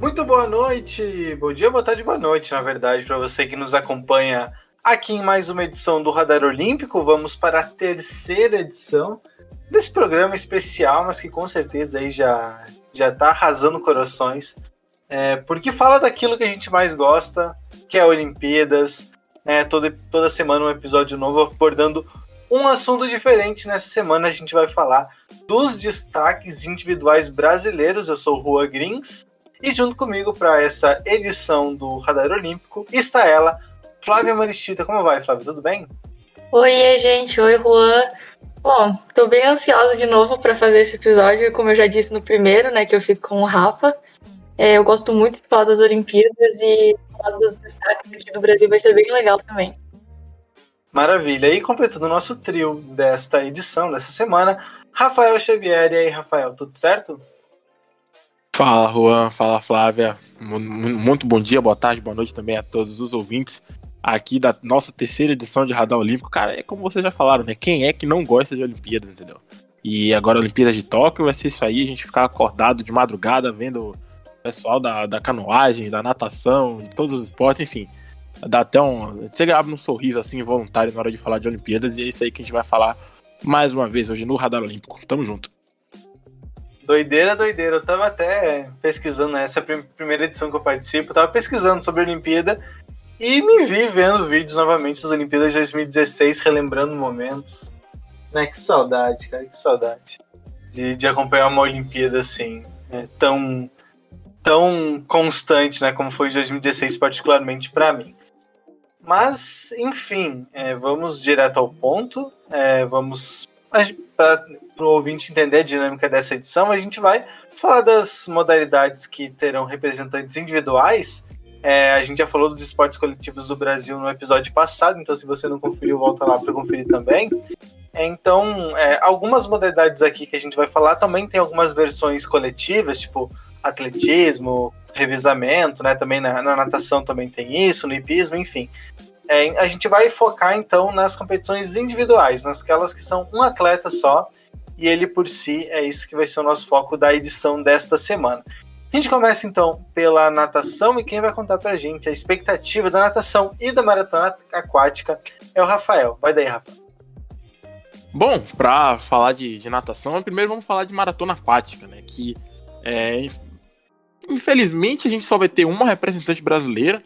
Muito boa noite, bom dia, boa tarde, boa noite, na verdade, para você que nos acompanha aqui em mais uma edição do Radar Olímpico. Vamos para a terceira edição desse programa especial, mas que com certeza aí já já está arrasando corações, é, porque fala daquilo que a gente mais gosta, que é Olimpíadas. É, toda, toda semana um episódio novo abordando um assunto diferente. Nessa semana a gente vai falar dos destaques individuais brasileiros. Eu sou o Rua Grins e junto comigo para essa edição do Radar Olímpico está ela, Flávia Maristita. Como vai, Flávia? Tudo bem? Oi, gente. Oi, Juan. Bom, tô bem ansiosa de novo para fazer esse episódio, como eu já disse no primeiro, né, que eu fiz com o Rafa. É, eu gosto muito de falar das Olimpíadas e falar dos destaques aqui do Brasil vai ser bem legal também. Maravilha. E completando o nosso trio desta edição, dessa semana, Rafael Xavier. E aí, Rafael, tudo certo? Fala, Juan. Fala, Flávia. Muito bom dia, boa tarde, boa noite também a todos os ouvintes aqui da nossa terceira edição de Radar Olímpico. Cara, é como vocês já falaram, né? Quem é que não gosta de Olimpíadas, entendeu? E agora Olimpíadas de Tóquio vai ser isso aí, a gente ficar acordado de madrugada vendo o pessoal da, da canoagem, da natação, de todos os esportes, enfim. Dá até um. Você abre um sorriso assim voluntário na hora de falar de Olimpíadas, e é isso aí que a gente vai falar mais uma vez hoje no Radar Olímpico. Tamo junto. Doideira, doideira. Eu tava até pesquisando, né? essa é a primeira edição que eu participo, eu tava pesquisando sobre a Olimpíada e me vi vendo vídeos novamente das Olimpíadas de 2016, relembrando momentos. Né? Que saudade, cara, que saudade. De, de acompanhar uma Olimpíada assim, né? tão, tão constante, né? Como foi de 2016, particularmente para mim. Mas, enfim, é, vamos direto ao ponto. É, vamos para o ouvinte entender a dinâmica dessa edição, a gente vai falar das modalidades que terão representantes individuais. É, a gente já falou dos esportes coletivos do Brasil no episódio passado, então se você não conferiu, volta lá para conferir também. Então, é, algumas modalidades aqui que a gente vai falar também tem algumas versões coletivas, tipo atletismo, revisamento, né? Também na, na natação também tem isso, no hipismo, enfim. É, a gente vai focar então nas competições individuais, nasquelas que são um atleta só, e ele por si é isso que vai ser o nosso foco da edição desta semana. A gente começa então pela natação e quem vai contar pra gente a expectativa da natação e da maratona aquática é o Rafael. Vai daí, Rafael. Bom, para falar de, de, natação, primeiro vamos falar de maratona aquática, né? Que é, infelizmente a gente só vai ter uma representante brasileira,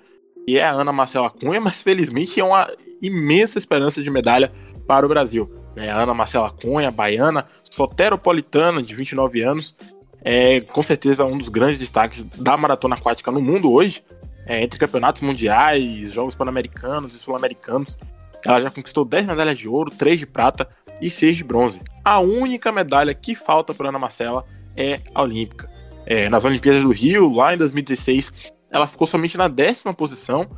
que é a Ana Marcela Cunha, mas felizmente é uma imensa esperança de medalha para o Brasil. É, a Ana Marcela Cunha, baiana, soteropolitana, de 29 anos, é com certeza um dos grandes destaques da maratona aquática no mundo hoje, é, entre campeonatos mundiais, Jogos Pan-Americanos e Sul-Americanos. Ela já conquistou 10 medalhas de ouro, 3 de prata e 6 de bronze. A única medalha que falta para Ana Marcela é a olímpica. É, nas Olimpíadas do Rio, lá em 2016, ela ficou somente na décima posição,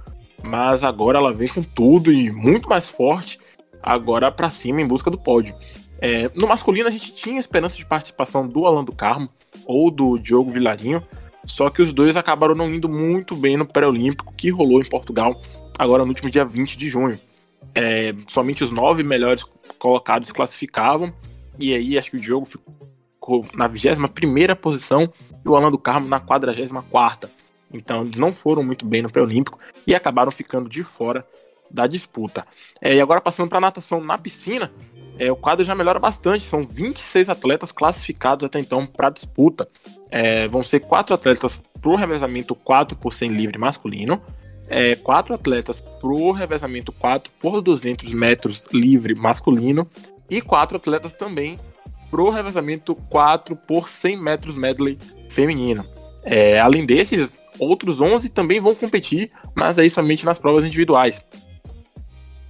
mas agora ela vem com tudo e muito mais forte, agora para cima em busca do pódio. É, no masculino a gente tinha esperança de participação do Alan do Carmo ou do Diogo Vilarinho, só que os dois acabaram não indo muito bem no pré-olímpico que rolou em Portugal agora no último dia 20 de junho. É, somente os nove melhores colocados classificavam, e aí acho que o Diogo ficou na 21 primeira posição e o Alan do Carmo na 44 quarta. Então eles não foram muito bem no pré-olímpico e acabaram ficando de fora da disputa. É, e agora passando para natação na piscina, é, o quadro já melhora bastante. São 26 atletas classificados até então para a disputa. É, vão ser quatro atletas para o revezamento 4 por 100 livre masculino, é, quatro atletas para o revezamento 4 por 200 metros livre masculino e quatro atletas também para o revezamento 4 por 100 metros medley feminino. É, além desses, Outros 11 também vão competir, mas aí somente nas provas individuais.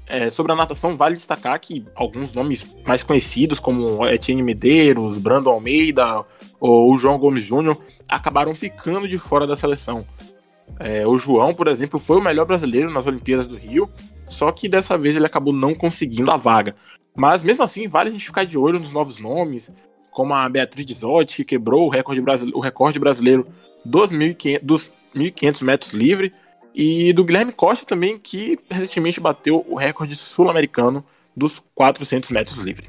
É, sobre a natação, vale destacar que alguns nomes mais conhecidos, como Etienne Medeiros, Brandon Almeida ou João Gomes Júnior, acabaram ficando de fora da seleção. É, o João, por exemplo, foi o melhor brasileiro nas Olimpíadas do Rio, só que dessa vez ele acabou não conseguindo a vaga. Mas mesmo assim, vale a gente ficar de olho nos novos nomes, como a Beatriz Dizotti, que quebrou o recorde, o recorde brasileiro dos, 1500, dos 1.500 metros livre, e do Guilherme Costa também, que recentemente bateu o recorde sul-americano dos 400 metros livre.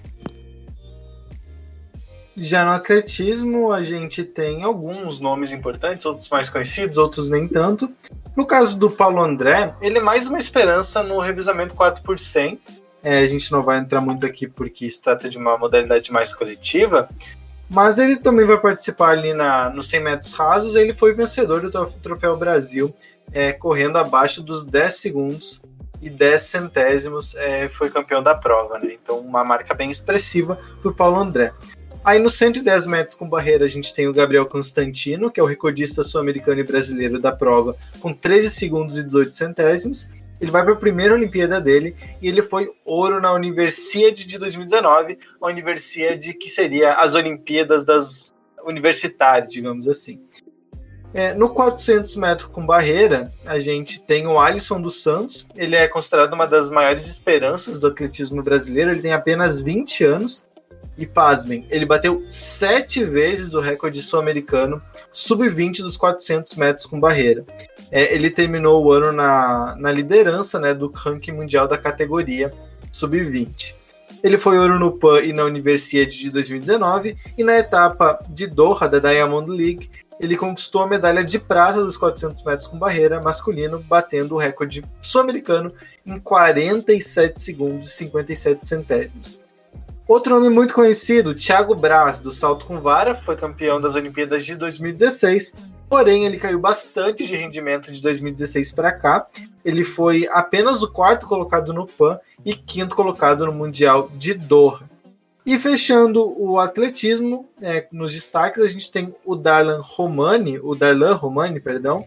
Já no atletismo, a gente tem alguns nomes importantes, outros mais conhecidos, outros nem tanto. No caso do Paulo André, ele é mais uma esperança no revisamento 4 por 100. É, a gente não vai entrar muito aqui porque se trata de uma modalidade mais coletiva, mas ele também vai participar ali na, nos 100 metros rasos. Ele foi vencedor do Troféu Brasil, é, correndo abaixo dos 10 segundos e 10 centésimos. É, foi campeão da prova, né? Então, uma marca bem expressiva para o Paulo André. Aí no 110 metros com barreira a gente tem o Gabriel Constantino, que é o recordista sul-americano e brasileiro da prova, com 13 segundos e 18 centésimos. Ele vai para a primeira Olimpíada dele e ele foi ouro na Universiade de 2019, a Universiade que seria as Olimpíadas das universitárias, digamos assim. É, no 400 metros com barreira, a gente tem o Alisson dos Santos. Ele é considerado uma das maiores esperanças do atletismo brasileiro. Ele tem apenas 20 anos e pasmem, ele bateu sete vezes o recorde sul-americano sub-20 dos 400 metros com barreira. É, ele terminou o ano na, na liderança né, do ranking mundial da categoria sub-20. Ele foi ouro no PAN e na Universidade de 2019, e na etapa de Doha da Diamond League, ele conquistou a medalha de prata dos 400 metros com barreira masculino, batendo o recorde sul-americano em 47 segundos e 57 centésimos. Outro nome muito conhecido, Thiago Braz, do salto com vara, foi campeão das Olimpíadas de 2016, porém ele caiu bastante de rendimento de 2016 para cá. Ele foi apenas o quarto colocado no PAN e quinto colocado no Mundial de Doha. E fechando o atletismo, é, nos destaques a gente tem o Darlan Romani, o Darlan Romani, perdão,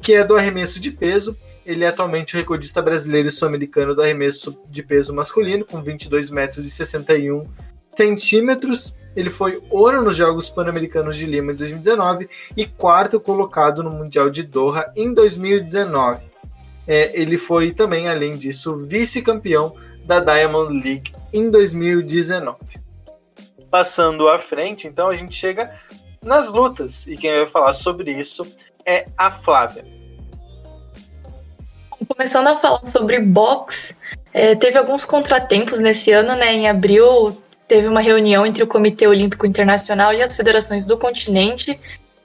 que é do arremesso de peso. Ele é atualmente o recordista brasileiro e sul-americano do arremesso de peso masculino, com 22 metros e 61 centímetros. Ele foi ouro nos Jogos Pan-Americanos de Lima em 2019 e quarto colocado no Mundial de Doha em 2019. É, ele foi também, além disso, vice-campeão da Diamond League em 2019. Passando à frente, então, a gente chega nas lutas. E quem vai falar sobre isso é a Flávia. Começando a falar sobre boxe, é, teve alguns contratempos nesse ano, né? Em abril teve uma reunião entre o Comitê Olímpico Internacional e as federações do continente.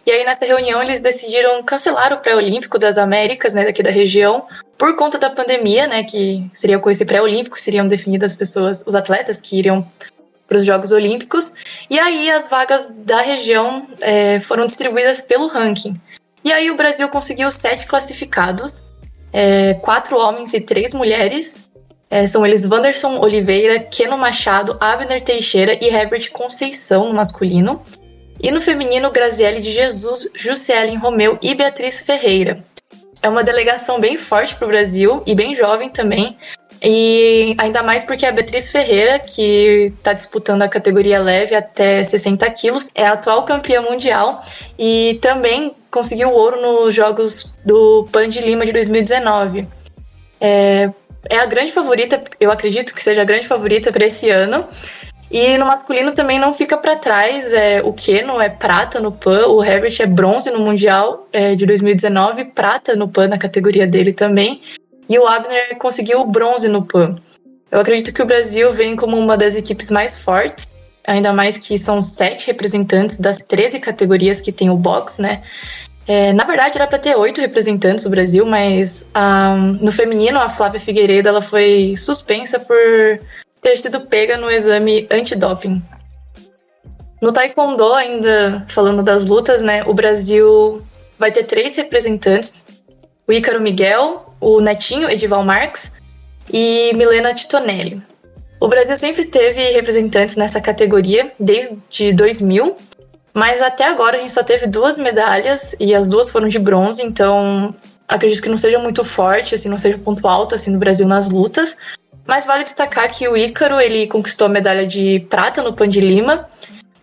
E aí, nessa reunião, eles decidiram cancelar o pré-olímpico das Américas, né, daqui da região, por conta da pandemia, né, que seria com esse pré-olímpico, seriam definidas as pessoas, os atletas que iriam para os Jogos Olímpicos. E aí, as vagas da região é, foram distribuídas pelo ranking. E aí, o Brasil conseguiu sete classificados, é, quatro homens e três mulheres. É, são eles Wanderson Oliveira, Keno Machado, Abner Teixeira e Herbert Conceição no masculino. E no feminino, Graziele de Jesus, Jussielen Romeu e Beatriz Ferreira. É uma delegação bem forte para o Brasil e bem jovem também. E ainda mais porque a Beatriz Ferreira, que está disputando a categoria leve até 60 quilos, é a atual campeã mundial e também conseguiu ouro nos Jogos do Pan de Lima de 2019. É, é a grande favorita, eu acredito que seja a grande favorita para esse ano. E no masculino também não fica para trás. É, o Keno é prata no PAN, o Herbert é bronze no Mundial é, de 2019, prata no PAN na categoria dele também. E o Abner conseguiu o bronze no PAN. Eu acredito que o Brasil vem como uma das equipes mais fortes, ainda mais que são sete representantes das 13 categorias que tem o box, né? É, na verdade, era para ter oito representantes do Brasil, mas no feminino, a Flávia Figueiredo ela foi suspensa por ter sido pega no exame antidoping. No Taekwondo, ainda falando das lutas, né, o Brasil vai ter três representantes: o Ícaro Miguel, o Netinho Edival Marques e Milena Titonelli. O Brasil sempre teve representantes nessa categoria desde 2000, mas até agora a gente só teve duas medalhas e as duas foram de bronze, então acredito que não seja muito forte, assim, não seja ponto alto assim no Brasil nas lutas. Mas vale destacar que o Ícaro, ele conquistou a medalha de prata no Pan de Lima.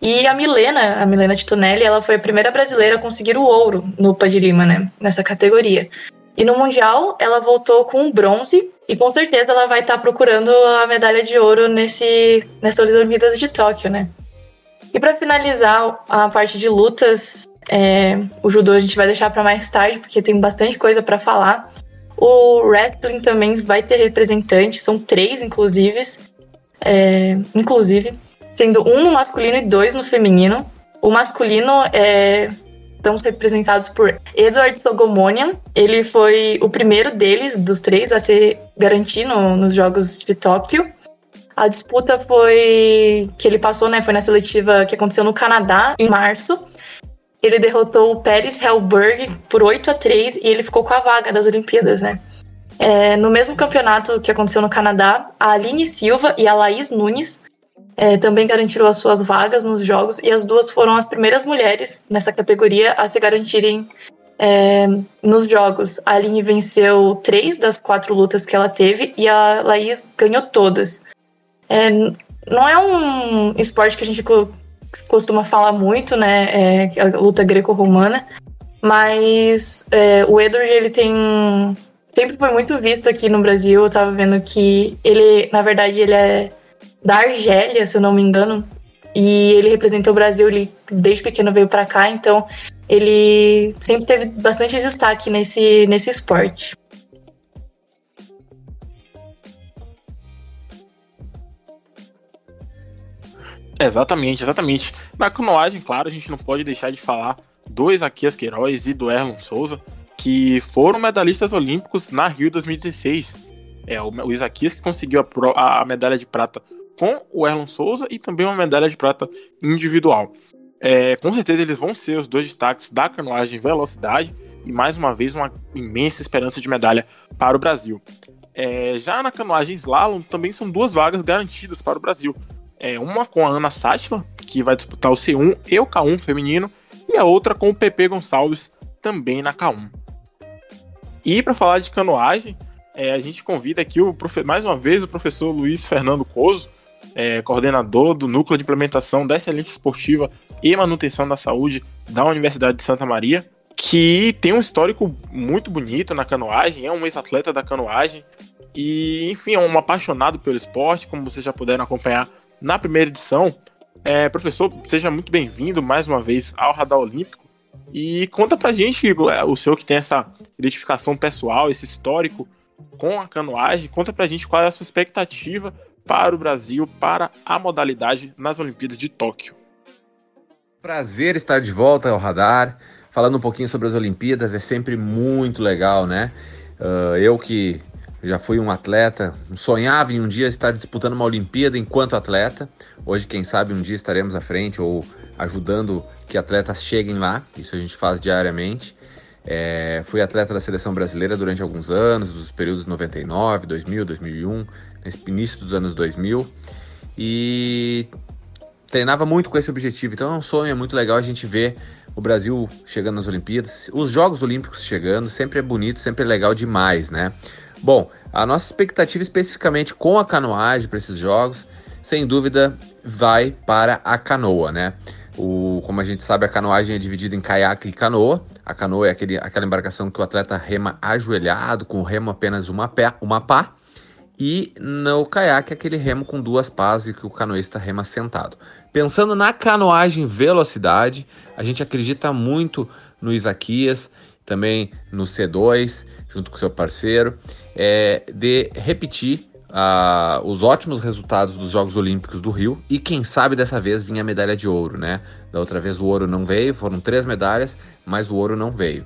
E a Milena, a Milena Titonelli, ela foi a primeira brasileira a conseguir o ouro no Pan de Lima, né? Nessa categoria. E no Mundial, ela voltou com o bronze. E com certeza ela vai estar tá procurando a medalha de ouro nesse, nessas Olimpíadas de Tóquio, né? E para finalizar a parte de lutas, é, o judô a gente vai deixar para mais tarde, porque tem bastante coisa para falar. O wrestling também vai ter representantes, são três inclusive. é, inclusive, sendo um no masculino e dois no feminino. O masculino é, estão representados por Edward Sogomonian. Ele foi o primeiro deles, dos três, a se garantir no, nos Jogos de Tóquio. A disputa foi que ele passou, né? Foi na seletiva que aconteceu no Canadá em março. Ele derrotou o Pérez Hellberg por 8 a 3 e ele ficou com a vaga das Olimpíadas, né? É, no mesmo campeonato que aconteceu no Canadá, a Aline Silva e a Laís Nunes é, também garantiram as suas vagas nos jogos e as duas foram as primeiras mulheres nessa categoria a se garantirem é, nos jogos. A Aline venceu três das quatro lutas que ela teve e a Laís ganhou todas. É, não é um esporte que a gente costuma falar muito, né? É, a luta greco-romana, mas é, o Edward ele tem sempre foi muito visto aqui no Brasil. Eu tava vendo que ele, na verdade, ele é da Argélia, se eu não me engano. E ele representou o Brasil, ele desde pequeno veio para cá, então ele sempre teve bastante destaque nesse, nesse esporte. Exatamente, exatamente. Na canoagem, claro, a gente não pode deixar de falar do Isaquias Queiroz e do Erlon Souza, que foram medalhistas olímpicos na Rio 2016. É, o, Isaquias que conseguiu a, a medalha de prata com o Erlon Souza e também uma medalha de prata individual. É, com certeza eles vão ser os dois destaques da canoagem velocidade e mais uma vez uma imensa esperança de medalha para o Brasil. É, já na canoagem slalom também são duas vagas garantidas para o Brasil. É, uma com a Ana Sátila, que vai disputar o C1 e o K1 feminino, e a outra com o Pepe Gonçalves, também na K1. E para falar de canoagem, é, a gente convida aqui o, mais uma vez o professor Luiz Fernando Coso, é, coordenador do Núcleo de Implementação da Excelência Esportiva e Manutenção da Saúde da Universidade de Santa Maria, que tem um histórico muito bonito na canoagem, é um ex-atleta da canoagem e, enfim, é um apaixonado pelo esporte, como vocês já puderam acompanhar na primeira edição. É, professor, seja muito bem-vindo mais uma vez ao Radar Olímpico e conta pra gente, é, o senhor que tem essa identificação pessoal, esse histórico com a canoagem, conta pra gente qual é a sua expectativa para o Brasil, para a modalidade nas Olimpíadas de Tóquio. Prazer estar de volta ao radar, falando um pouquinho sobre as Olimpíadas, é sempre muito legal, né? Uh, eu que já fui um atleta, sonhava em um dia estar disputando uma Olimpíada enquanto atleta. Hoje, quem sabe, um dia estaremos à frente ou ajudando que atletas cheguem lá, isso a gente faz diariamente. É, fui atleta da seleção brasileira durante alguns anos, dos períodos 99, 2000, 2001, nesse início dos anos 2000, e treinava muito com esse objetivo. Então é um sonho, é muito legal a gente ver o Brasil chegando nas Olimpíadas, os Jogos Olímpicos chegando, sempre é bonito, sempre é legal demais, né? Bom, a nossa expectativa especificamente com a canoagem para esses jogos, sem dúvida, vai para a canoa, né? O, como a gente sabe, a canoagem é dividida em caiaque e canoa. A canoa é aquele, aquela embarcação que o atleta rema ajoelhado, com o remo apenas uma, pé, uma pá. E no caiaque, aquele remo com duas pás e que o canoista rema sentado. Pensando na canoagem velocidade, a gente acredita muito no Isaquias, também no C2, junto com seu parceiro, é, de repetir os ótimos resultados dos Jogos Olímpicos do Rio e quem sabe dessa vez vinha a medalha de ouro, né? Da outra vez o ouro não veio, foram três medalhas, mas o ouro não veio.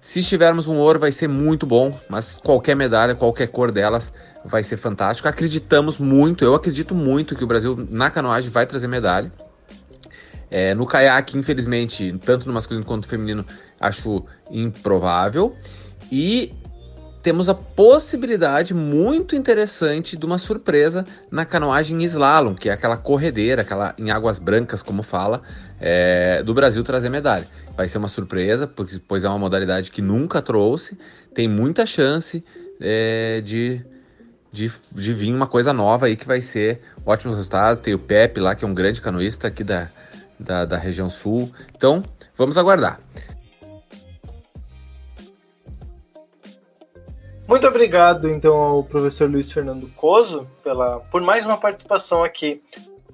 Se tivermos um ouro vai ser muito bom, mas qualquer medalha, qualquer cor delas vai ser fantástico. Acreditamos muito, eu acredito muito que o Brasil na canoagem vai trazer medalha. É, no caiaque, infelizmente, tanto no masculino quanto no feminino, acho improvável. E temos a possibilidade muito interessante de uma surpresa na canoagem slalom, que é aquela corredeira, aquela em águas brancas, como fala, é, do Brasil trazer medalha. Vai ser uma surpresa, porque, pois é uma modalidade que nunca trouxe, tem muita chance é, de, de, de vir uma coisa nova aí que vai ser ótimos resultados. Tem o Pepe lá, que é um grande canoísta aqui da, da, da região sul. Então, vamos aguardar. Muito obrigado, então, ao professor Luiz Fernando Coso pela, por mais uma participação aqui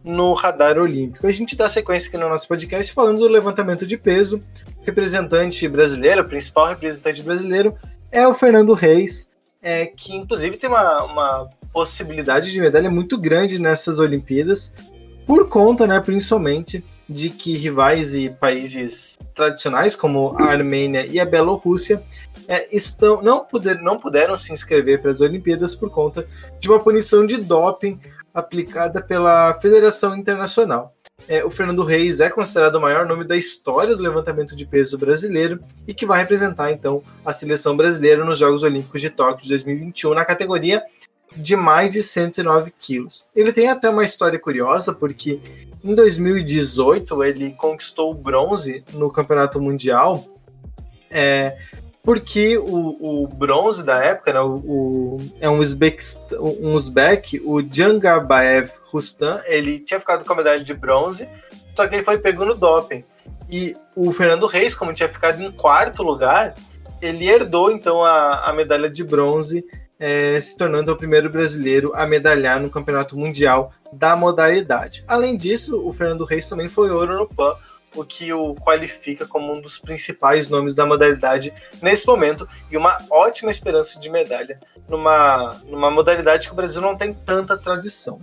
no Radar Olímpico. A gente dá sequência aqui no nosso podcast falando do levantamento de peso. O representante brasileiro, o principal representante brasileiro, é o Fernando Reis. é, que inclusive tem uma, uma possibilidade de medalha muito grande nessas Olimpíadas, por conta, né, principalmente, de que rivais e países tradicionais como a Armênia e a Bielorrússia é, estão, não, puder, não puderam se inscrever para as Olimpíadas por conta de uma punição de doping aplicada pela Federação Internacional. É, o Fernando Reis é considerado o maior nome da história do levantamento de peso brasileiro e que vai representar então a seleção brasileira nos Jogos Olímpicos de Tóquio de 2021 na categoria de mais de 109 quilos. Ele tem até uma história curiosa porque em 2018 ele conquistou o bronze no Campeonato Mundial é, porque o, o bronze da época, né, o, o, é um Uzbek, um Uzbek, o Jangarbaev Rustam, ele tinha ficado com a medalha de bronze, só que ele foi pego no doping. E o Fernando Reis, como tinha ficado em quarto lugar, ele herdou então a, a medalha de bronze, é, se tornando o primeiro brasileiro a medalhar no campeonato mundial da modalidade. Além disso, o Fernando Reis também foi ouro no PAN, o que o qualifica como um dos principais nomes da modalidade nesse momento e uma ótima esperança de medalha numa, numa modalidade que o Brasil não tem tanta tradição.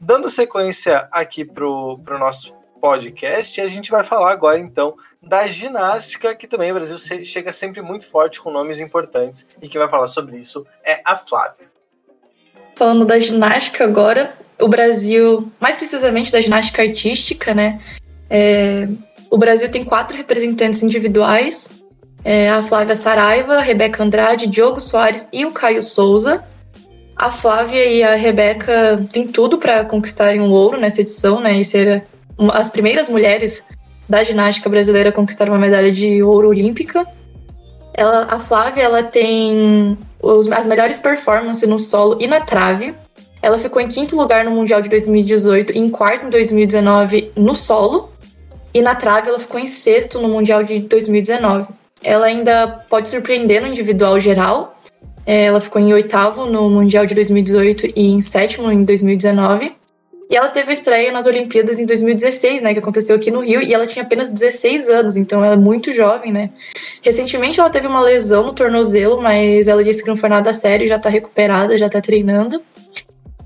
Dando sequência aqui para o nosso podcast, a gente vai falar agora então da ginástica, que também o Brasil chega sempre muito forte com nomes importantes e que vai falar sobre isso é a Flávia. Falando da ginástica agora, o Brasil, mais precisamente da ginástica artística, né? É, o Brasil tem quatro representantes individuais: é, a Flávia Saraiva, a Rebeca Andrade, Diogo Soares e o Caio Souza. A Flávia e a Rebeca têm tudo para conquistarem um ouro nessa edição, né? E ser as primeiras mulheres da ginástica brasileira a conquistar uma medalha de ouro olímpica. Ela, a Flávia ela tem os, as melhores performances no solo e na trave. Ela ficou em quinto lugar no Mundial de 2018 e em quarto em 2019 no solo. E na trave ela ficou em sexto no Mundial de 2019. Ela ainda pode surpreender no individual geral. É, ela ficou em oitavo no Mundial de 2018 e em sétimo em 2019. E ela teve a estreia nas Olimpíadas em 2016, né, que aconteceu aqui no Rio, e ela tinha apenas 16 anos, então ela é muito jovem, né. Recentemente ela teve uma lesão no tornozelo, mas ela disse que não foi nada sério, já tá recuperada, já tá treinando.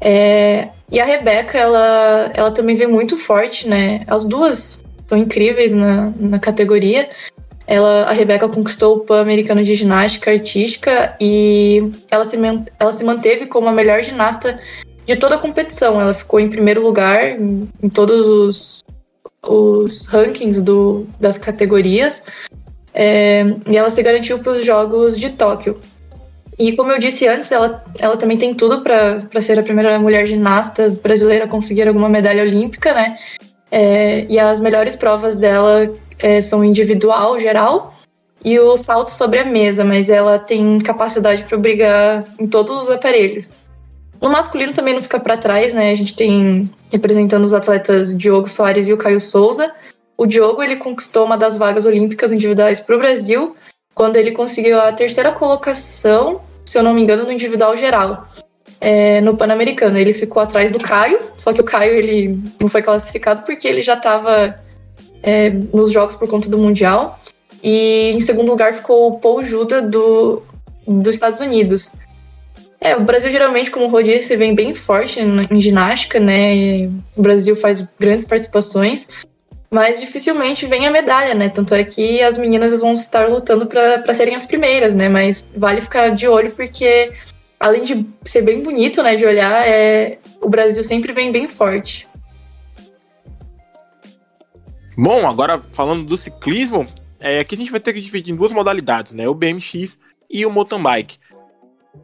É, e a Rebeca, ela, ela também vem muito forte, né, as duas são incríveis na, na categoria. Ela, a Rebeca conquistou o Pan-Americano de Ginástica Artística e ela se, ela se manteve como a melhor ginasta de toda a competição. Ela ficou em primeiro lugar em, em todos os, os rankings do, das categorias é, e ela se garantiu para os Jogos de Tóquio. E como eu disse antes, ela, ela também tem tudo para ser a primeira mulher ginasta brasileira a conseguir alguma medalha olímpica, né? É, e as melhores provas dela é, são individual, geral, e o salto sobre a mesa, mas ela tem capacidade para brigar em todos os aparelhos. No masculino também não fica para trás, né? A gente tem representando os atletas Diogo Soares e o Caio Souza. O Diogo ele conquistou uma das vagas olímpicas individuais para o Brasil quando ele conseguiu a terceira colocação, se eu não me engano, no individual geral é, no Pan-Americano. Ele ficou atrás do Caio, só que o Caio ele não foi classificado porque ele já estava é, nos jogos por conta do Mundial. E em segundo lugar ficou o Paul Juda do, dos Estados Unidos. É, o Brasil geralmente, como o Rô disse, vem bem forte em ginástica, né? O Brasil faz grandes participações, mas dificilmente vem a medalha, né? Tanto é que as meninas vão estar lutando para serem as primeiras, né? Mas vale ficar de olho porque além de ser bem bonito, né, de olhar, é, o Brasil sempre vem bem forte. Bom, agora falando do ciclismo, é, aqui a gente vai ter que dividir em duas modalidades, né, o BMX e o mountain bike.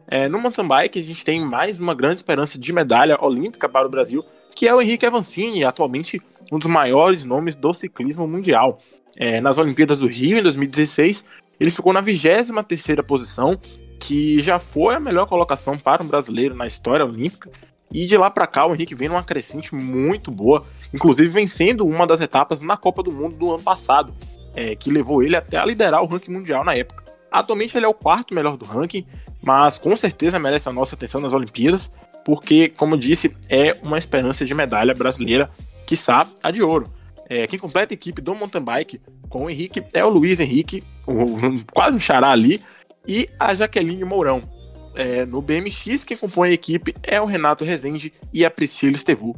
É, no mountain bike a gente tem mais uma grande esperança de medalha olímpica para o Brasil, que é o Henrique Avancini, atualmente um dos maiores nomes do ciclismo mundial. É, nas Olimpíadas do Rio, em 2016, ele ficou na 23 terceira posição, que já foi a melhor colocação para um brasileiro na história olímpica. E de lá para cá o Henrique vem numa crescente muito boa, inclusive vencendo uma das etapas na Copa do Mundo do ano passado, é, que levou ele até a liderar o ranking mundial na época. Atualmente ele é o quarto melhor do ranking, mas com certeza merece a nossa atenção nas Olimpíadas, porque, como disse, é uma esperança de medalha brasileira, quiçá a de ouro. É, quem completa a equipe do mountain bike com o Henrique é o Luiz Henrique, o, quase um xará ali, e a Jaqueline Mourão. é, no BMX, quem compõe a equipe é o Renato Rezende e a Priscila Estevu.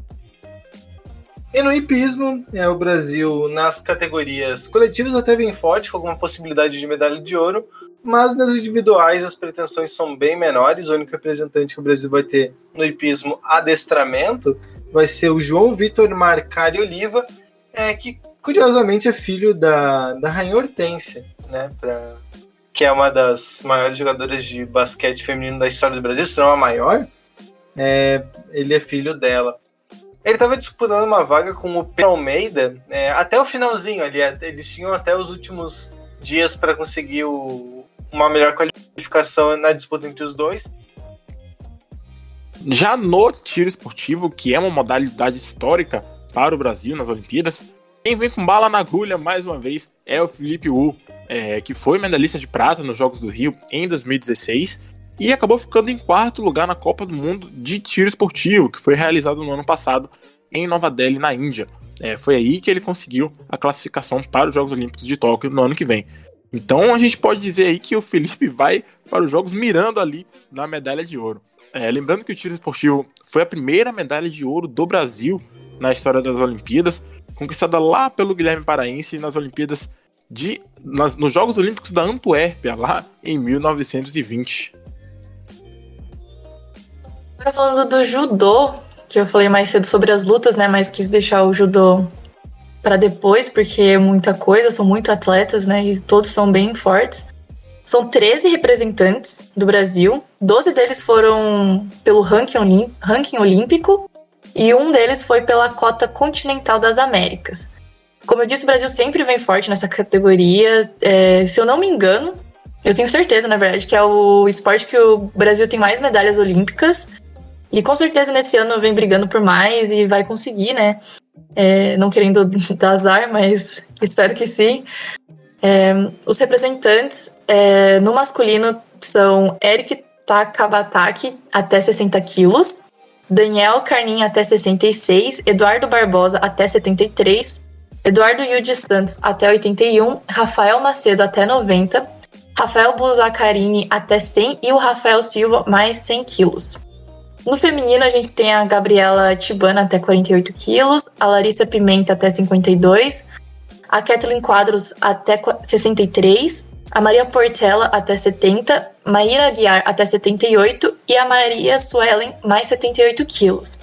E no hipismo, é, o Brasil nas categorias coletivas até vem forte, com alguma possibilidade de medalha de ouro, mas nas individuais as pretensões são bem menores. O único representante que o Brasil vai ter no hipismo adestramento vai ser o João Vitor Marcari Oliva, é, que curiosamente é filho da, da Rainha Hortência, né? Pra, que é uma das maiores jogadoras de basquete feminino da história do Brasil, se não a maior. É, ele é filho dela. Ele estava disputando uma vaga com o Pedro Almeida é, até o finalzinho ali. Eles tinham até os últimos dias para conseguir o, uma melhor qualificação na disputa entre os dois. Já no tiro esportivo, que é uma modalidade histórica para o Brasil nas Olimpíadas, quem vem com bala na agulha mais uma vez é o Felipe Wu, é, que foi medalhista de prata nos Jogos do Rio em 2016 e acabou ficando em quarto lugar na Copa do Mundo de tiro esportivo, que foi realizado no ano passado em Nova Delhi, na Índia. É, foi aí que ele conseguiu a classificação para os Jogos Olímpicos de Tóquio no ano que vem. Então a gente pode dizer aí que o Felipe vai para os Jogos mirando ali na medalha de ouro. É, lembrando que o tiro esportivo foi a primeira medalha de ouro do Brasil na história das Olimpíadas, conquistada lá pelo Guilherme Paraense nas Olimpíadas de nas, nos Jogos Olímpicos da Antuérpia lá em 1920. Agora falando do judô, que eu falei mais cedo sobre as lutas, né, mas quis deixar o judô para depois, porque é muita coisa, são muito atletas, né? E todos são bem fortes. São 13 representantes do Brasil, 12 deles foram pelo ranking, ranking olímpico e um deles foi pela cota continental das Américas. Como eu disse, o Brasil sempre vem forte nessa categoria. É, se eu não me engano, eu tenho certeza, na verdade, que é o esporte que o Brasil tem mais medalhas olímpicas. E com certeza nesse ano vem brigando por mais e vai conseguir, né? É, não querendo dar azar, mas espero que sim. É, os representantes é, no masculino são Eric Takabataki, até 60 quilos, Daniel Carnin, até 66, Eduardo Barbosa, até 73, Eduardo Yudi Santos, até 81, Rafael Macedo, até 90, Rafael Buzacarini, até 100 e o Rafael Silva, mais 100 quilos. No feminino, a gente tem a Gabriela Tibana até 48 quilos, a Larissa Pimenta até 52, a Kathleen Quadros até 63, a Maria Portela até 70, Maíra Aguiar até 78 e a Maria Suelen mais 78 quilos.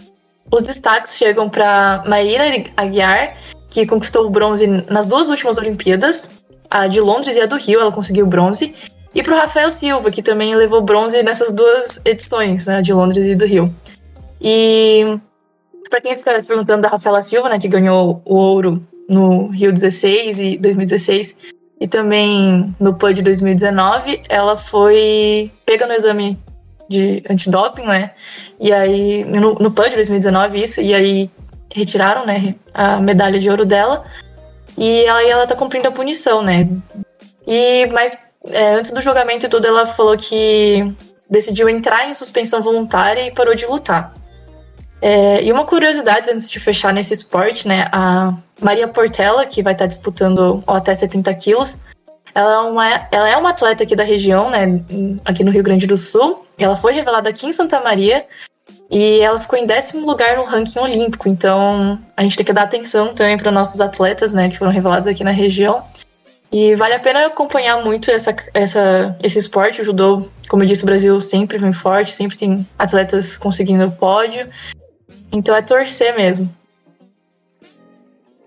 Os destaques chegam para Maíra Aguiar, que conquistou o bronze nas duas últimas Olimpíadas, a de Londres e a do Rio, ela conseguiu bronze, e para o Rafael Silva, que também levou bronze nessas duas edições, né, de Londres e do Rio. E para quem fica se perguntando da Rafaela Silva, né, que ganhou o ouro no Rio 16 e 2016 e também no PUD 2019, ela foi pega no exame de antidoping, né? E aí no, no PUD 2019 isso, e aí retiraram, né, a medalha de ouro dela. E aí ela tá cumprindo a punição, né? E mas é, antes do julgamento e tudo, ela falou que decidiu entrar em suspensão voluntária e parou de lutar. É, e uma curiosidade antes de fechar nesse esporte, né? A Maria Portela, que vai estar disputando até 70 quilos, ela é, uma, ela é uma atleta aqui da região, né? Aqui no Rio Grande do Sul. Ela foi revelada aqui em Santa Maria e ela ficou em décimo lugar no ranking olímpico. Então a gente tem que dar atenção também para nossos atletas, né? Que foram revelados aqui na região. E vale a pena acompanhar muito essa, essa, esse esporte. O judô, como eu disse, o Brasil sempre vem forte, sempre tem atletas conseguindo pódio. Então é torcer mesmo.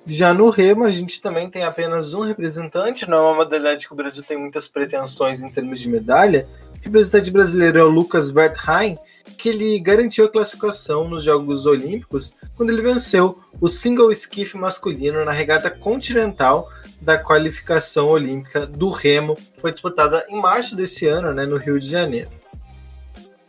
Já no remo, a gente também tem apenas um representante, não é uma modalidade que o Brasil tem muitas pretensões em termos de medalha. O representante brasileiro é o Lucas Wertheim, que ele garantiu a classificação nos Jogos Olímpicos quando ele venceu o single skiff masculino na regata continental da qualificação olímpica do remo. Foi disputada em março desse ano, né, no Rio de Janeiro.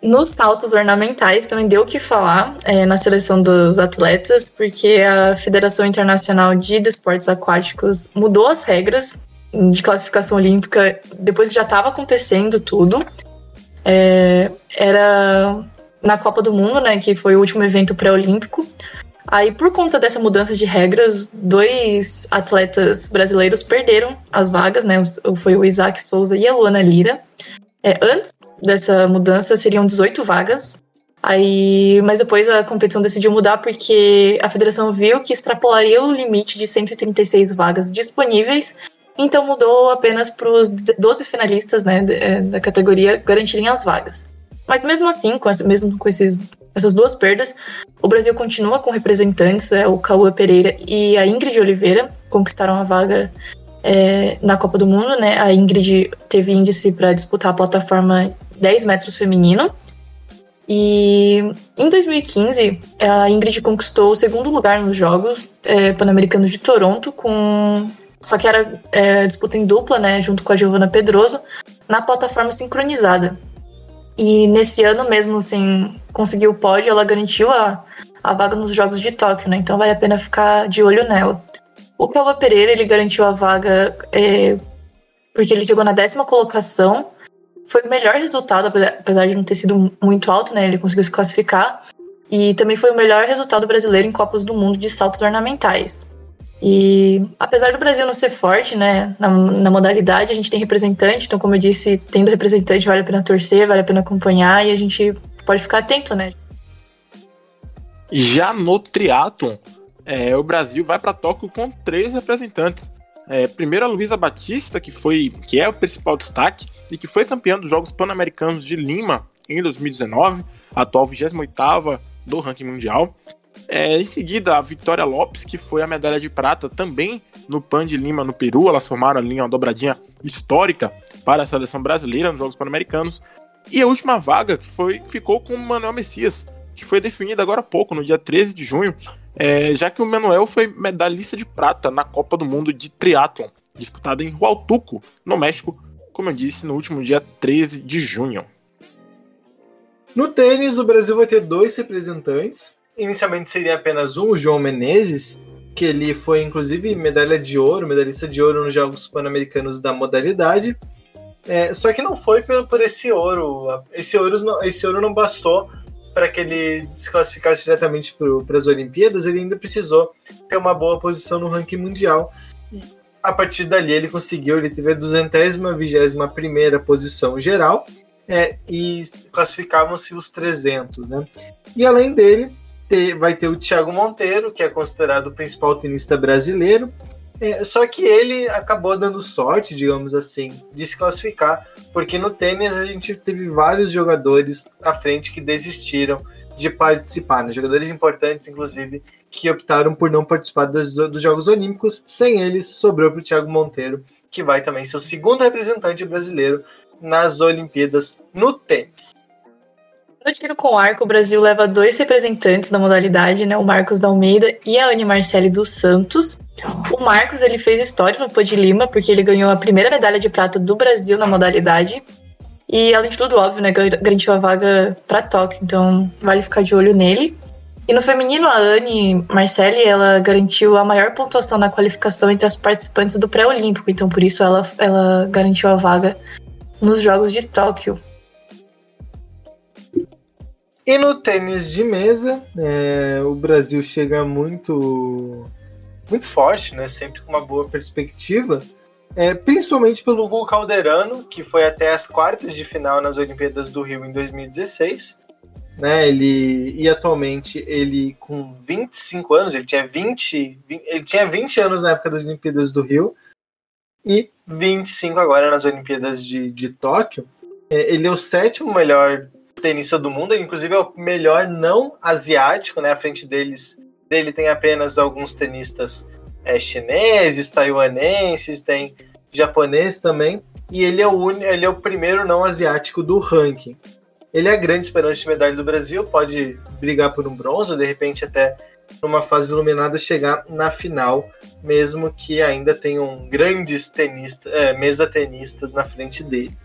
Nos saltos ornamentais também deu o que falar é, na seleção dos atletas, porque a Federação Internacional de Desportos Aquáticos mudou as regras de classificação olímpica depois que já estava acontecendo tudo. É, era na Copa do Mundo, né, que foi o último evento pré-olímpico. Aí, por conta dessa mudança de regras, dois atletas brasileiros perderam as vagas, né? Foi o Isaac Souza e a Luana Lira. É, antes dessa mudança seriam 18 vagas. Aí, mas depois a competição decidiu mudar porque a federação viu que extrapolaria o limite de 136 vagas disponíveis, então mudou apenas para os 12 finalistas né, é, da categoria garantirem as vagas. Mas mesmo assim, com essa, mesmo com esses, essas duas perdas, o Brasil continua com representantes, é, o Cauã Pereira e a Ingrid Oliveira conquistaram a vaga é, na Copa do Mundo, né? A Ingrid teve índice para disputar a plataforma 10 metros feminino. E em 2015, a Ingrid conquistou o segundo lugar nos Jogos é, Pan-Americanos de Toronto, com só que era é, disputa em dupla, né, junto com a Giovanna Pedroso, na plataforma sincronizada. E nesse ano mesmo, sem conseguir o pódio, ela garantiu a, a vaga nos Jogos de Tóquio, né? Então vale a pena ficar de olho nela. O Calva Pereira, ele garantiu a vaga é, porque ele chegou na décima colocação. Foi o melhor resultado, apesar de não ter sido muito alto, né? Ele conseguiu se classificar. E também foi o melhor resultado brasileiro em Copas do Mundo de saltos ornamentais. E apesar do Brasil não ser forte, né, na, na, modalidade, a gente tem representante, então, como eu disse, tendo representante, vale a pena torcer, vale a pena acompanhar e a gente pode ficar atento, né? Já no triatlon, é, o Brasil vai para Tóquio com três representantes. É, primeiro a Luísa Batista, que foi que é o principal destaque e que foi campeã dos Jogos Pan-Americanos de Lima em 2019, atual 28ª do ranking mundial. É, em seguida, a Vitória Lopes, que foi a medalha de prata também no Pan de Lima, no Peru. Elas formaram ali uma dobradinha histórica para a seleção brasileira nos Jogos Pan-Americanos. E a última vaga que foi, ficou com o Manuel Messias, que foi definida agora há pouco, no dia 13 de junho, é, já que o Manuel foi medalhista de prata na Copa do Mundo de Triathlon, disputada em Hualtuco, no México, como eu disse, no último dia 13 de junho. No tênis, o Brasil vai ter dois representantes. Inicialmente seria apenas um, o João Menezes, que ele foi inclusive medalha de ouro, medalhista de ouro nos Jogos Pan-Americanos da modalidade. É, só que não foi por, por esse ouro. Esse ouro, esse ouro não bastou para que ele se classificasse diretamente para as Olimpíadas, ele ainda precisou ter uma boa posição no ranking mundial. E a partir dali ele conseguiu, ele teve a 221 primeira posição geral é, e classificavam-se os 300, né? E além dele, ter, vai ter o Thiago Monteiro, que é considerado o principal tenista brasileiro, é, só que ele acabou dando sorte, digamos assim, de se classificar, porque no tênis a gente teve vários jogadores à frente que desistiram de participar, né? jogadores importantes, inclusive, que optaram por não participar dos, dos Jogos Olímpicos. Sem eles, sobrou para o Thiago Monteiro, que vai também ser o segundo representante brasileiro nas Olimpíadas no tênis. No tiro com arco, o Brasil leva dois representantes da modalidade, né? O Marcos da Almeida e a Anne Marcelli dos Santos. O Marcos ele fez história no Pô de Lima, porque ele ganhou a primeira medalha de prata do Brasil na modalidade. E, além de tudo, óbvio, né? Garantiu a vaga para Tóquio, então vale ficar de olho nele. E no feminino, a Anne Marcelli, ela garantiu a maior pontuação na qualificação entre as participantes do pré-olímpico, então por isso ela, ela garantiu a vaga nos Jogos de Tóquio. E no tênis de mesa, é, o Brasil chega muito, muito forte, né? Sempre com uma boa perspectiva. É, principalmente pelo Hugo Calderano, que foi até as quartas de final nas Olimpíadas do Rio em 2016. Né, ele e atualmente ele com 25 anos, ele tinha 20, ele tinha 20 anos na época das Olimpíadas do Rio e 25 agora nas Olimpíadas de, de Tóquio. É, ele é o sétimo melhor tenista do mundo, ele, inclusive é o melhor não asiático, né? À frente deles, dele tem apenas alguns tenistas é, chineses, taiwaneses, tem japoneses também, e ele é o un... ele é o primeiro não asiático do ranking. Ele é a grande esperança de medalha do Brasil, pode brigar por um bronze, de repente até numa fase iluminada chegar na final, mesmo que ainda tenham grandes tenistas, é, mesa tenistas na frente dele.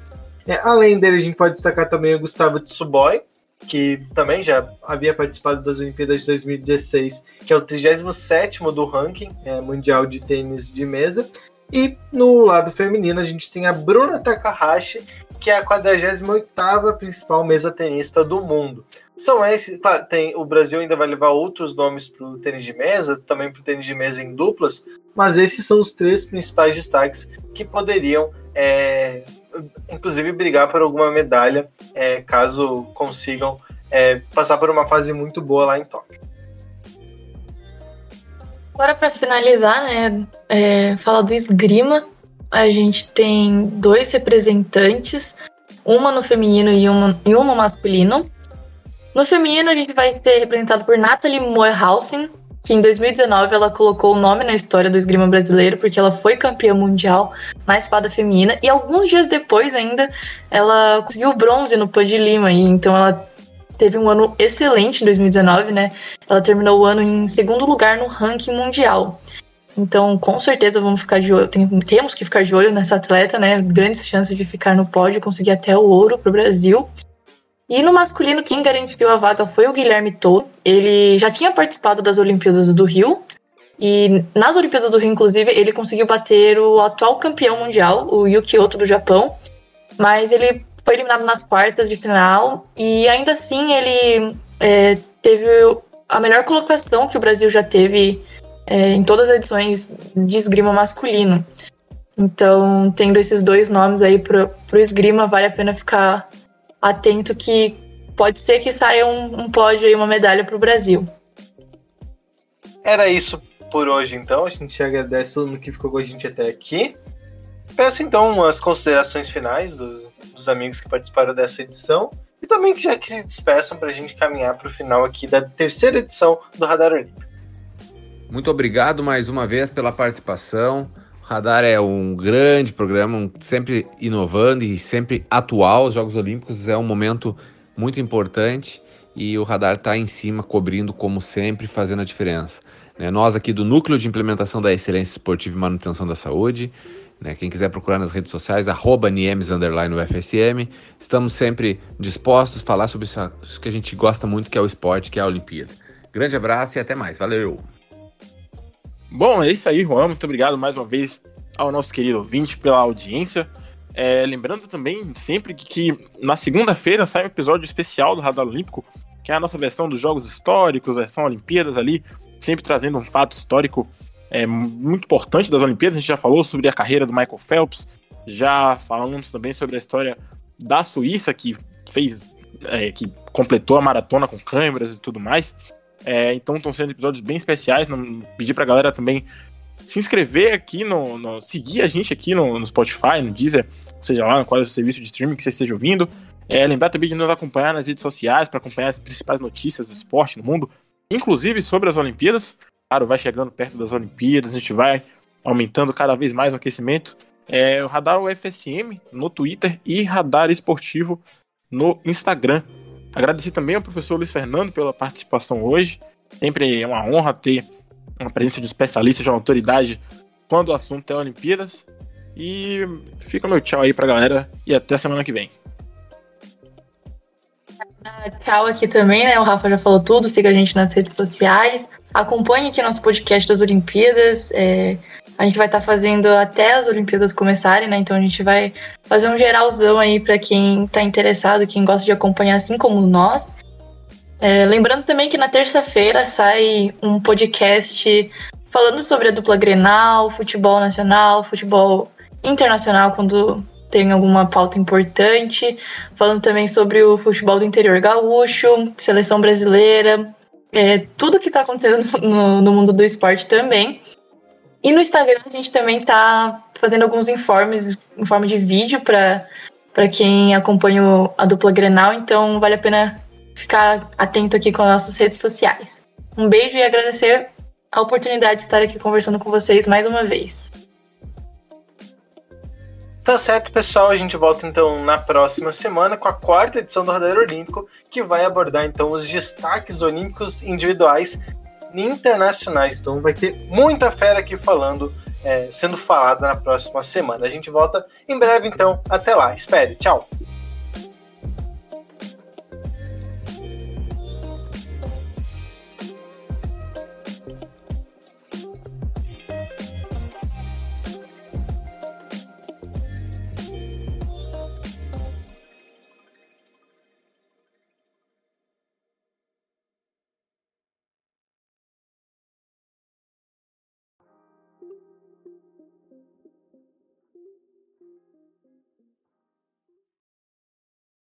É, além dele, a gente pode destacar também o Gustavo Tsuboy, que também já havia participado das Olimpíadas de 2016, que é o 37 do ranking é, mundial de tênis de mesa. E no lado feminino, a gente tem a Bruna Takahashi, que é a 48 principal mesa tenista do mundo. São esses, claro, tem, o Brasil ainda vai levar outros nomes para o tênis de mesa, também para o tênis de mesa em duplas, mas esses são os três principais destaques que poderiam é, inclusive brigar por alguma medalha, é, caso consigam é, passar por uma fase muito boa lá em Tóquio. Agora, para finalizar, né, é, falar do esgrima, a gente tem dois representantes, uma no feminino e uma, e uma no masculino. No feminino, a gente vai ser representado por Nathalie Moerhausen, que em 2019 ela colocou o nome na história do esgrima brasileiro, porque ela foi campeã mundial na espada feminina, e alguns dias depois ainda, ela conseguiu bronze no Pan de Lima, e então ela teve um ano excelente em 2019, né? Ela terminou o ano em segundo lugar no ranking mundial. Então, com certeza vamos ficar de olho, tem, temos que ficar de olho nessa atleta, né? Grandes chances de ficar no pódio, conseguir até o ouro para o Brasil. E no masculino, quem garantiu a vaga foi o Guilherme Tolo. Ele já tinha participado das Olimpíadas do Rio. E nas Olimpíadas do Rio, inclusive, ele conseguiu bater o atual campeão mundial, o Yuki Oto do Japão. Mas ele foi eliminado nas quartas de final e ainda assim ele é, teve a melhor colocação que o Brasil já teve é, em todas as edições de esgrima masculino. Então, tendo esses dois nomes aí pro, pro esgrima, vale a pena ficar atento que pode ser que saia um, um pódio aí, uma medalha pro Brasil. Era isso por hoje, então. A gente agradece todo mundo que ficou com a gente até aqui. Peço então umas considerações finais do, dos amigos que participaram dessa edição e também que já que se despeçam para a gente caminhar para o final aqui da terceira edição do Radar Olímpico. Muito obrigado mais uma vez pela participação. Radar é um grande programa, sempre inovando e sempre atual. Os Jogos Olímpicos é um momento muito importante e o Radar está em cima, cobrindo como sempre, fazendo a diferença. Né? Nós aqui do Núcleo de Implementação da Excelência Esportiva e Manutenção da Saúde, né? Quem quiser procurar nas redes sociais, arroba Niemes. Estamos sempre dispostos a falar sobre isso que a gente gosta muito, que é o esporte, que é a Olimpíada. Grande abraço e até mais. Valeu! Bom, é isso aí, Juan. Muito obrigado mais uma vez ao nosso querido ouvinte pela audiência. É, lembrando também sempre que, que na segunda-feira sai um episódio especial do Radar Olímpico, que é a nossa versão dos Jogos Históricos, versão Olimpíadas ali, sempre trazendo um fato histórico é, muito importante das Olimpíadas. A gente já falou sobre a carreira do Michael Phelps, já falamos também sobre a história da Suíça, que fez, é, que completou a maratona com câmeras e tudo mais. É, então estão sendo episódios bem especiais. Não, pedir pra galera também se inscrever aqui no, no seguir a gente aqui no, no, Spotify, no Deezer, seja lá qual é o serviço de streaming que você esteja ouvindo. É, lembrar também de nos acompanhar nas redes sociais para acompanhar as principais notícias do esporte no mundo, inclusive sobre as Olimpíadas claro, vai chegando perto das Olimpíadas, a gente vai aumentando cada vez mais o aquecimento. É o Radar UFSM no Twitter e Radar Esportivo no Instagram. Agradecer também ao professor Luiz Fernando pela participação hoje. Sempre é uma honra ter uma presença de um especialista, de uma autoridade quando o assunto é Olimpíadas. E fica meu tchau aí pra galera e até semana que vem. Ah, tchau aqui também, né? O Rafa já falou tudo. Siga a gente nas redes sociais. Acompanhe aqui nosso podcast das Olimpíadas. É, a gente vai estar tá fazendo até as Olimpíadas começarem, né? Então a gente vai fazer um geralzão aí para quem está interessado, quem gosta de acompanhar, assim como nós. É, lembrando também que na terça-feira sai um podcast falando sobre a dupla Grenal, futebol nacional, futebol internacional, quando tem alguma pauta importante. Falando também sobre o futebol do interior gaúcho, seleção brasileira, é, tudo que está acontecendo no, no, mundo do esporte também. E no Instagram a gente também está fazendo alguns informes em forma de vídeo para quem acompanha a dupla Grenal, então vale a pena ficar atento aqui com as nossas redes sociais. Um beijo e agradecer a oportunidade de estar aqui conversando com vocês mais uma vez. Tá certo, pessoal. A gente volta então na próxima semana com a quarta edição do Radar Olímpico, que vai abordar então os destaques olímpicos individuais internacionais. Então vai ter muita fera aqui falando, é, sendo falada na próxima semana. A gente volta em breve, então. Até lá. Espere. Tchau.